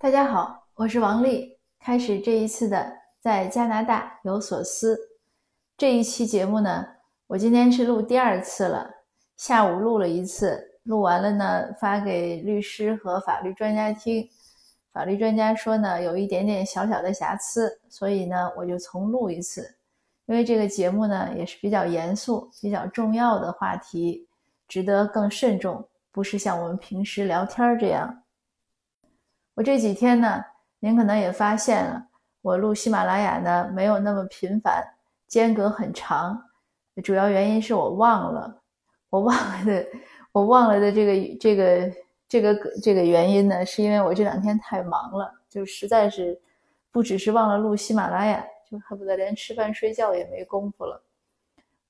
大家好，我是王丽。开始这一次的在加拿大有所思这一期节目呢，我今天是录第二次了。下午录了一次，录完了呢，发给律师和法律专家听。法律专家说呢，有一点点小小的瑕疵，所以呢，我就重录一次。因为这个节目呢，也是比较严肃、比较重要的话题，值得更慎重，不是像我们平时聊天这样。我这几天呢，您可能也发现了，我录喜马拉雅呢没有那么频繁，间隔很长。主要原因是我忘了，我忘了的，我忘了的这个这个这个这个原因呢，是因为我这两天太忙了，就实在是不只是忘了录喜马拉雅，就恨不得连吃饭睡觉也没工夫了。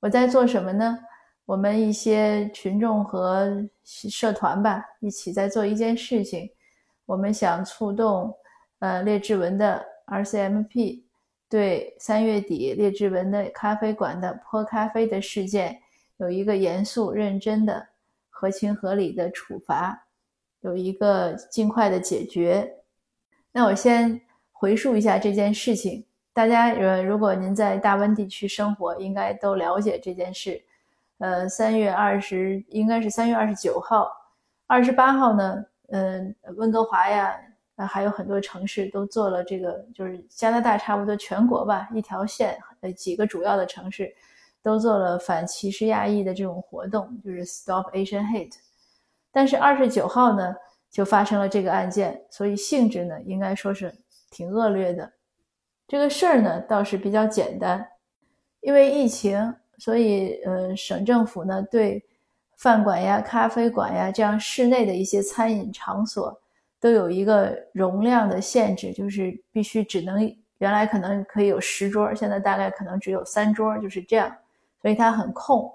我在做什么呢？我们一些群众和社团吧，一起在做一件事情。我们想触动，呃，列治文的 RCMP 对三月底列治文的咖啡馆的泼咖啡的事件有一个严肃认真的、合情合理的处罚，有一个尽快的解决。那我先回述一下这件事情，大家呃，如果您在大温地区生活，应该都了解这件事。呃，三月二十应该是三月二十九号，二十八号呢？嗯，温哥华呀，啊，还有很多城市都做了这个，就是加拿大差不多全国吧，一条线，呃，几个主要的城市都做了反歧视亚裔的这种活动，就是 Stop Asian Hate。但是二十九号呢，就发生了这个案件，所以性质呢，应该说是挺恶劣的。这个事儿呢，倒是比较简单，因为疫情，所以呃，省政府呢对。饭馆呀、咖啡馆呀，这样室内的一些餐饮场所都有一个容量的限制，就是必须只能原来可能可以有十桌，现在大概可能只有三桌，就是这样，所以它很空。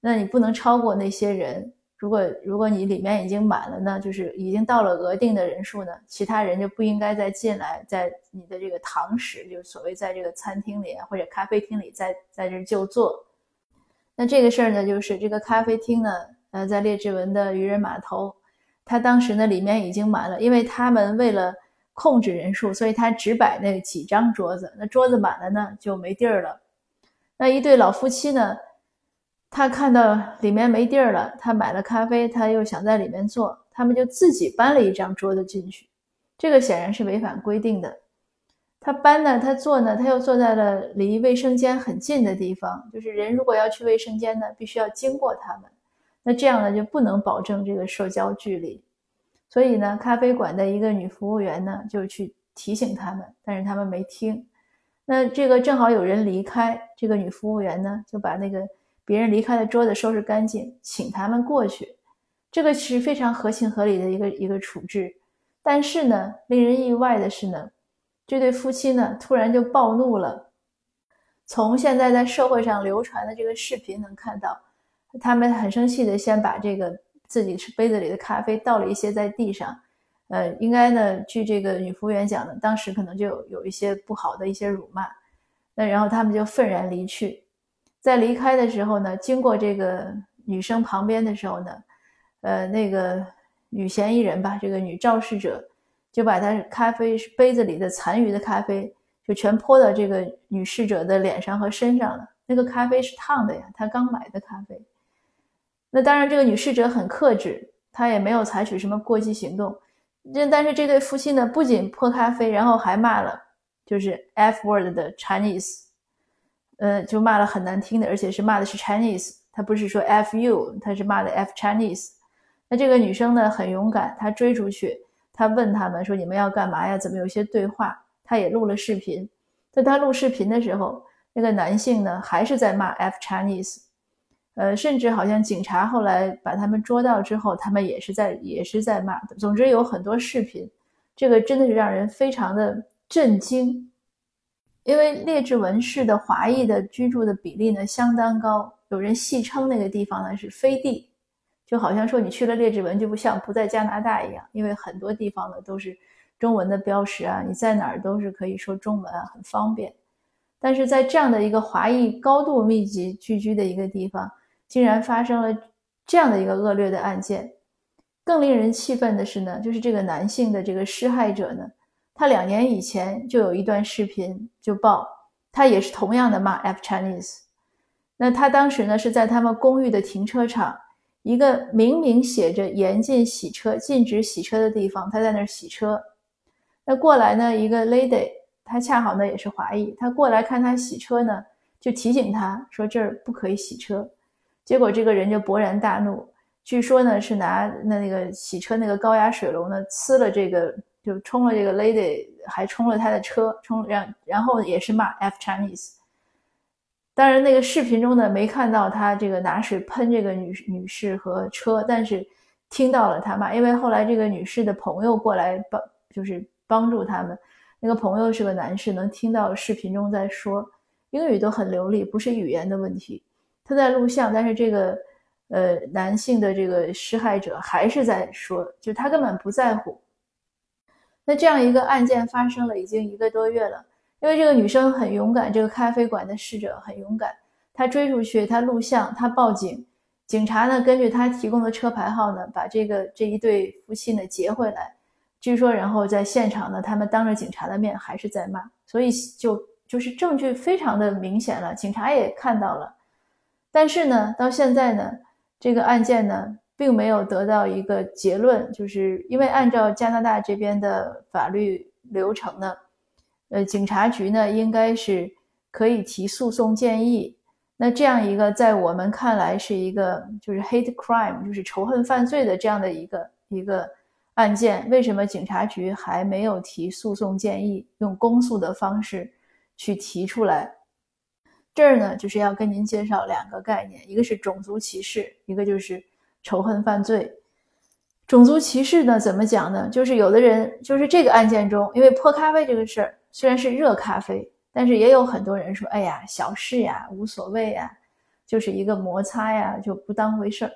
那你不能超过那些人。如果如果你里面已经满了呢，就是已经到了额定的人数呢，其他人就不应该再进来，在你的这个堂食，就是所谓在这个餐厅里或者咖啡厅里，在在这就坐。那这个事儿呢，就是这个咖啡厅呢，呃，在列治文的渔人码头，他当时呢里面已经满了，因为他们为了控制人数，所以他只摆那几张桌子，那桌子满了呢就没地儿了。那一对老夫妻呢，他看到里面没地儿了，他买了咖啡，他又想在里面坐，他们就自己搬了一张桌子进去，这个显然是违反规定的。他搬呢，他坐呢，他又坐在了离卫生间很近的地方。就是人如果要去卫生间呢，必须要经过他们。那这样呢，就不能保证这个社交距离。所以呢，咖啡馆的一个女服务员呢，就去提醒他们，但是他们没听。那这个正好有人离开，这个女服务员呢，就把那个别人离开的桌子收拾干净，请他们过去。这个是非常合情合理的一个一个处置。但是呢，令人意外的是呢。这对夫妻呢，突然就暴怒了。从现在在社会上流传的这个视频能看到，他们很生气的，先把这个自己是杯子里的咖啡倒了一些在地上。呃，应该呢，据这个女服务员讲呢，当时可能就有有一些不好的一些辱骂。那然后他们就愤然离去。在离开的时候呢，经过这个女生旁边的时候呢，呃，那个女嫌疑人吧，这个女肇事者。就把他咖啡杯子里的残余的咖啡就全泼到这个女侍者的脸上和身上了。那个咖啡是烫的呀，她刚买的咖啡。那当然，这个女侍者很克制，她也没有采取什么过激行动。这但是这对夫妻呢，不仅泼咖啡，然后还骂了，就是 F word 的 Chinese，呃，就骂了很难听的，而且是骂的是 Chinese，他不是说 F you，他是骂的 F Chinese。那这个女生呢，很勇敢，她追出去。他问他们说：“你们要干嘛呀？怎么有些对话？”他也录了视频。在他录视频的时候，那个男性呢还是在骂 F Chinese，呃，甚至好像警察后来把他们捉到之后，他们也是在也是在骂的。总之有很多视频，这个真的是让人非常的震惊。因为列治文市的华裔的居住的比例呢相当高，有人戏称那个地方呢是飞地。就好像说你去了列治文就不像不在加拿大一样，因为很多地方呢都是中文的标识啊，你在哪儿都是可以说中文啊，很方便。但是在这样的一个华裔高度密集聚居的一个地方，竟然发生了这样的一个恶劣的案件，更令人气愤的是呢，就是这个男性的这个施害者呢，他两年以前就有一段视频就爆，他也是同样的骂 F Chinese。那他当时呢是在他们公寓的停车场，一个明明写着严禁洗车、禁止洗车的地方，他在那儿洗车。那过来呢一个 lady，她恰好呢也是华裔，她过来看他洗车呢，就提醒他说这儿不可以洗车。结果这个人就勃然大怒。据说呢是拿那那个洗车那个高压水龙呢呲了这个就冲了这个 lady，还冲了他的车，冲让然后也是骂 F Chinese。当然那个视频中呢没看到他这个拿水喷这个女女士和车，但是听到了他骂，因为后来这个女士的朋友过来帮就是帮助他们，那个朋友是个男士，能听到视频中在说英语都很流利，不是语言的问题。他在录像，但是这个。呃，男性的这个施害者还是在说，就他根本不在乎。那这样一个案件发生了已经一个多月了，因为这个女生很勇敢，这个咖啡馆的侍者很勇敢，他追出去，他录像，他报警，警察呢根据他提供的车牌号呢，把这个这一对夫妻呢劫回来。据说，然后在现场呢，他们当着警察的面还是在骂，所以就就是证据非常的明显了，警察也看到了。但是呢，到现在呢。这个案件呢，并没有得到一个结论，就是因为按照加拿大这边的法律流程呢，呃，警察局呢应该是可以提诉讼建议。那这样一个在我们看来是一个就是 hate crime，就是仇恨犯罪的这样的一个一个案件，为什么警察局还没有提诉讼建议，用公诉的方式去提出来？这儿呢，就是要跟您介绍两个概念，一个是种族歧视，一个就是仇恨犯罪。种族歧视呢，怎么讲呢？就是有的人，就是这个案件中，因为泼咖啡这个事儿虽然是热咖啡，但是也有很多人说，哎呀，小事呀，无所谓呀，就是一个摩擦呀，就不当回事儿。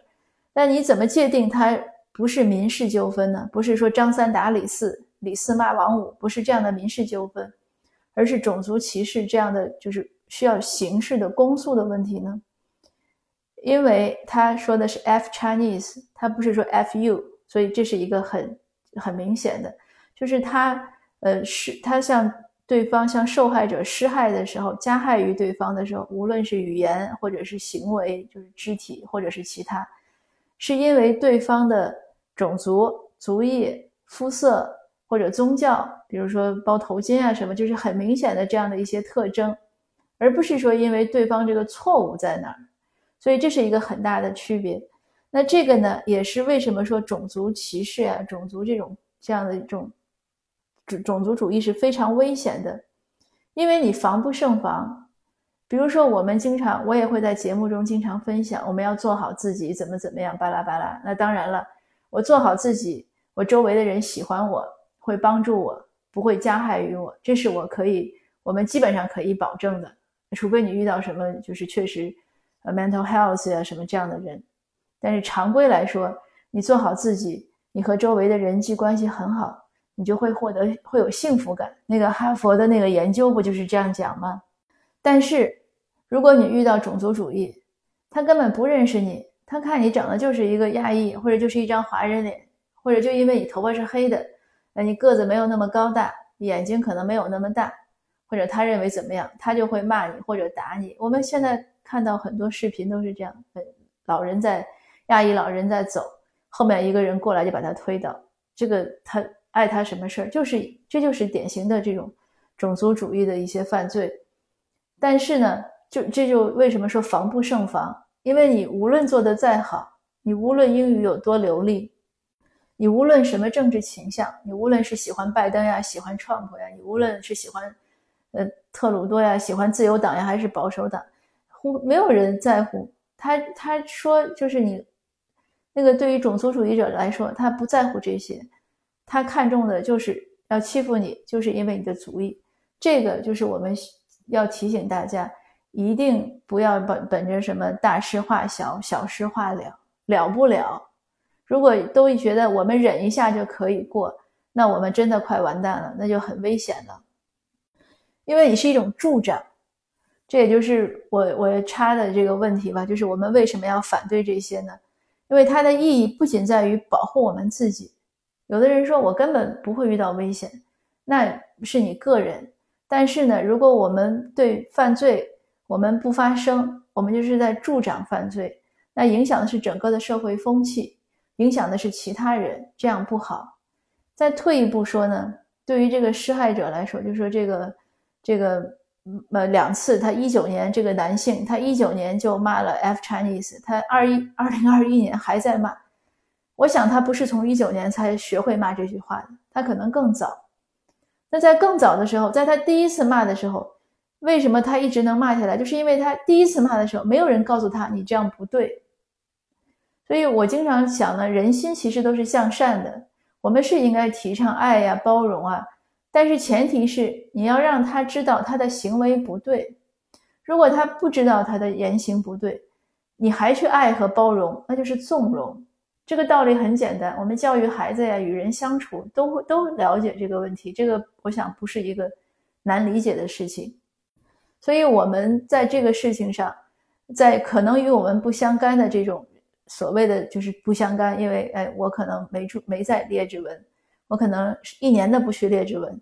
那你怎么界定它不是民事纠纷呢？不是说张三打李四，李四骂王五，不是这样的民事纠纷，而是种族歧视这样的，就是。需要刑事的公诉的问题呢？因为他说的是 F Chinese，他不是说 F U，所以这是一个很很明显的，就是他呃是他向对方向受害者施害的时候，加害于对方的时候，无论是语言或者是行为，就是肢体或者是其他，是因为对方的种族、族裔、肤色或者宗教，比如说包头巾啊什么，就是很明显的这样的一些特征。而不是说因为对方这个错误在哪儿，所以这是一个很大的区别。那这个呢，也是为什么说种族歧视啊、种族这种这样的一种种种族主义是非常危险的，因为你防不胜防。比如说，我们经常我也会在节目中经常分享，我们要做好自己，怎么怎么样，巴拉巴拉。那当然了，我做好自己，我周围的人喜欢我，会帮助我，不会加害于我，这是我可以，我们基本上可以保证的。除非你遇到什么就是确实，呃，mental health 啊什么这样的人，但是常规来说，你做好自己，你和周围的人际关系很好，你就会获得会有幸福感。那个哈佛的那个研究不就是这样讲吗？但是如果你遇到种族主义，他根本不认识你，他看你长得就是一个亚裔，或者就是一张华人脸，或者就因为你头发是黑的，呃，你个子没有那么高大，眼睛可能没有那么大。或者他认为怎么样，他就会骂你或者打你。我们现在看到很多视频都是这样：，老人在亚裔老人在走，后面一个人过来就把他推倒。这个他爱他什么事儿？就是这就是典型的这种种族主义的一些犯罪。但是呢，就这就为什么说防不胜防？因为你无论做的再好，你无论英语有多流利，你无论什么政治倾向，你无论是喜欢拜登呀，喜欢 Trump 呀，你无论是喜欢。呃，特鲁多呀，喜欢自由党呀，还是保守党？乎没有人在乎他。他说，就是你那个对于种族主义者来说，他不在乎这些，他看重的就是要欺负你，就是因为你的族裔。这个就是我们要提醒大家，一定不要本本着什么大事化小，小事化了，了不了。如果都觉得我们忍一下就可以过，那我们真的快完蛋了，那就很危险了。因为你是一种助长，这也就是我我插的这个问题吧，就是我们为什么要反对这些呢？因为它的意义不仅在于保护我们自己。有的人说我根本不会遇到危险，那是你个人。但是呢，如果我们对犯罪我们不发声，我们就是在助长犯罪，那影响的是整个的社会风气，影响的是其他人，这样不好。再退一步说呢，对于这个施害者来说，就说这个这个呃两次，他一九年这个男性，他一九年就骂了 F Chinese，他二一二零二一年还在骂。我想他不是从一九年才学会骂这句话的，他可能更早。那在更早的时候，在他第一次骂的时候，为什么他一直能骂下来？就是因为他第一次骂的时候，没有人告诉他你这样不对。所以我经常想呢，人心其实都是向善的，我们是应该提倡爱呀、包容啊，但是前提是你要让他知道他的行为不对。如果他不知道他的言行不对，你还去爱和包容，那就是纵容。这个道理很简单，我们教育孩子呀，与人相处都会都了解这个问题。这个我想不是一个难理解的事情，所以我们在这个事情上，在可能与我们不相干的这种所谓的就是不相干，因为哎，我可能没注没在列指纹，我可能一年的不去列指纹，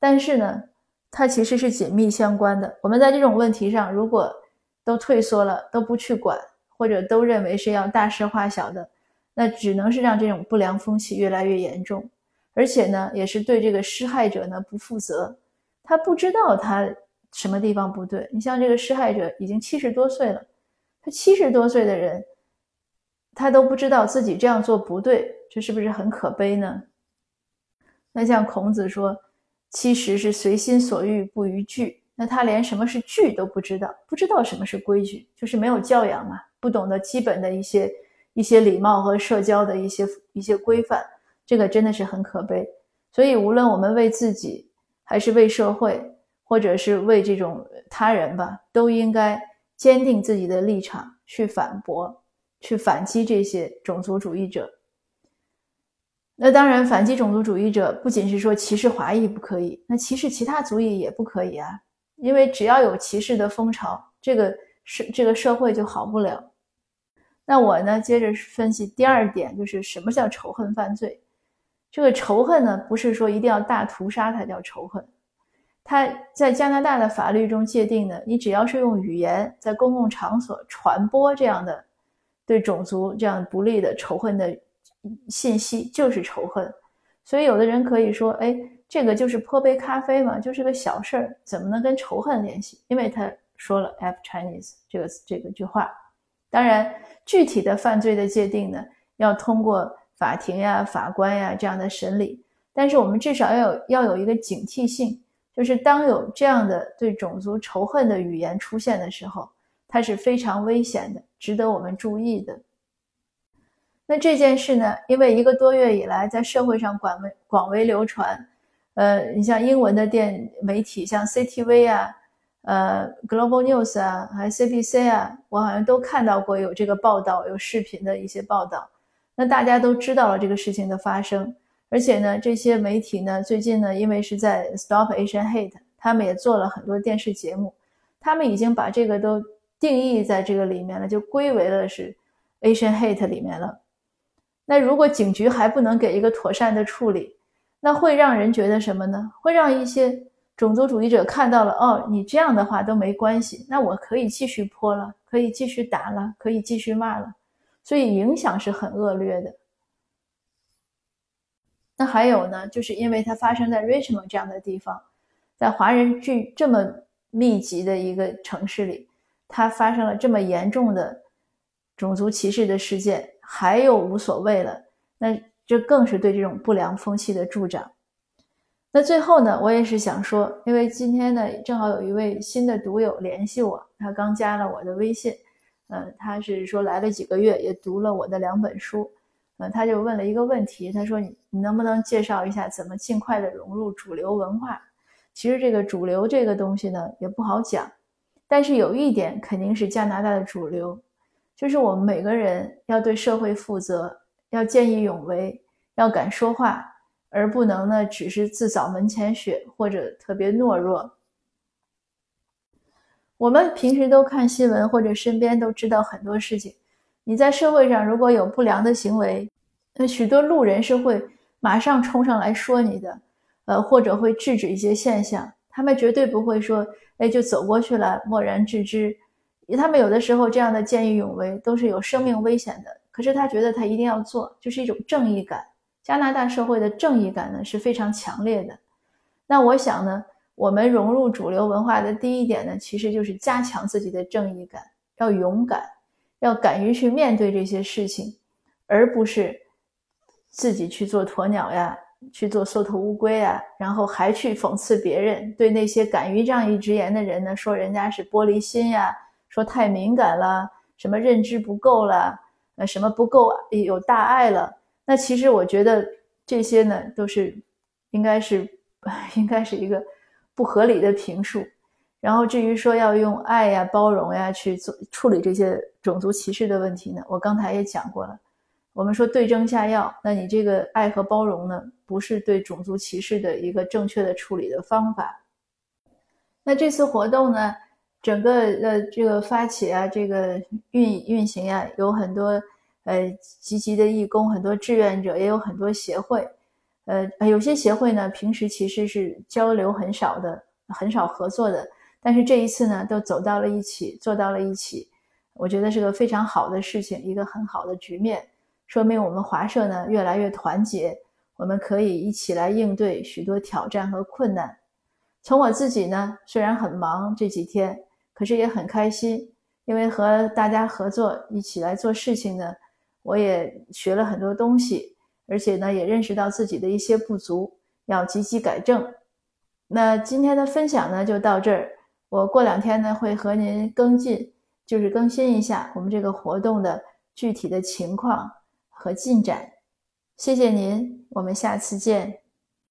但是呢，它其实是紧密相关的。我们在这种问题上，如果都退缩了，都不去管，或者都认为是要大事化小的。那只能是让这种不良风气越来越严重，而且呢，也是对这个施害者呢不负责。他不知道他什么地方不对。你像这个施害者已经七十多岁了，他七十多岁的人，他都不知道自己这样做不对，这是不是很可悲呢？那像孔子说：“七十是随心所欲不逾矩。”那他连什么是矩都不知道，不知道什么是规矩，就是没有教养嘛，不懂得基本的一些。一些礼貌和社交的一些一些规范，这个真的是很可悲。所以，无论我们为自己，还是为社会，或者是为这种他人吧，都应该坚定自己的立场，去反驳、去反击这些种族主义者。那当然，反击种族主义者不仅是说歧视华裔不可以，那歧视其他族裔也不可以啊。因为只要有歧视的风潮，这个社这个社会就好不了。那我呢，接着分析第二点，就是什么叫仇恨犯罪？这个仇恨呢，不是说一定要大屠杀才叫仇恨。它在加拿大的法律中界定呢，你只要是用语言在公共场所传播这样的对种族这样不利的仇恨的信息，就是仇恨。所以有的人可以说，哎，这个就是泼杯咖啡嘛，就是个小事儿，怎么能跟仇恨联系？因为他说了 “F Chinese” 这个这个句话。当然，具体的犯罪的界定呢，要通过法庭呀、法官呀这样的审理。但是我们至少要有要有一个警惕性，就是当有这样的对种族仇恨的语言出现的时候，它是非常危险的，值得我们注意的。那这件事呢，因为一个多月以来在社会上广为广为流传，呃，你像英文的电媒体，像 CTV 啊。呃，Global News 啊，还 CBC 啊，我好像都看到过有这个报道，有视频的一些报道。那大家都知道了这个事情的发生，而且呢，这些媒体呢，最近呢，因为是在 Stop Asian Hate，他们也做了很多电视节目，他们已经把这个都定义在这个里面了，就归为了是 Asian Hate 里面了。那如果警局还不能给一个妥善的处理，那会让人觉得什么呢？会让一些。种族主义者看到了哦，你这样的话都没关系，那我可以继续泼了，可以继续打了，可以继续骂了，所以影响是很恶劣的。那还有呢，就是因为它发生在 Richmond 这样的地方，在华人聚这么密集的一个城市里，它发生了这么严重的种族歧视的事件，还有无所谓了，那这更是对这种不良风气的助长。那最后呢，我也是想说，因为今天呢，正好有一位新的读友联系我，他刚加了我的微信，嗯，他是说来了几个月，也读了我的两本书，嗯，他就问了一个问题，他说你你能不能介绍一下怎么尽快的融入主流文化？其实这个主流这个东西呢也不好讲，但是有一点肯定是加拿大的主流，就是我们每个人要对社会负责，要见义勇为，要敢说话。而不能呢，只是自扫门前雪或者特别懦弱。我们平时都看新闻或者身边都知道很多事情，你在社会上如果有不良的行为，那许多路人是会马上冲上来说你的，呃，或者会制止一些现象。他们绝对不会说，哎，就走过去了，漠然置之。他们有的时候这样的见义勇为都是有生命危险的，可是他觉得他一定要做，就是一种正义感。加拿大社会的正义感呢是非常强烈的。那我想呢，我们融入主流文化的第一点呢，其实就是加强自己的正义感，要勇敢，要敢于去面对这些事情，而不是自己去做鸵鸟呀，去做缩头乌龟啊，然后还去讽刺别人，对那些敢于仗义直言的人呢，说人家是玻璃心呀，说太敏感了，什么认知不够了，呃，什么不够有大爱了。那其实我觉得这些呢，都是应该是 应该是一个不合理的评述。然后至于说要用爱呀、包容呀去做处理这些种族歧视的问题呢，我刚才也讲过了。我们说对症下药，那你这个爱和包容呢，不是对种族歧视的一个正确的处理的方法。那这次活动呢，整个呃这个发起啊，这个运运行呀，有很多。呃，积极的义工，很多志愿者，也有很多协会。呃，有些协会呢，平时其实是交流很少的，很少合作的。但是这一次呢，都走到了一起，做到了一起。我觉得是个非常好的事情，一个很好的局面，说明我们华社呢越来越团结，我们可以一起来应对许多挑战和困难。从我自己呢，虽然很忙这几天，可是也很开心，因为和大家合作一起来做事情呢。我也学了很多东西，而且呢，也认识到自己的一些不足，要积极改正。那今天的分享呢，就到这儿。我过两天呢，会和您跟进，就是更新一下我们这个活动的具体的情况和进展。谢谢您，我们下次见。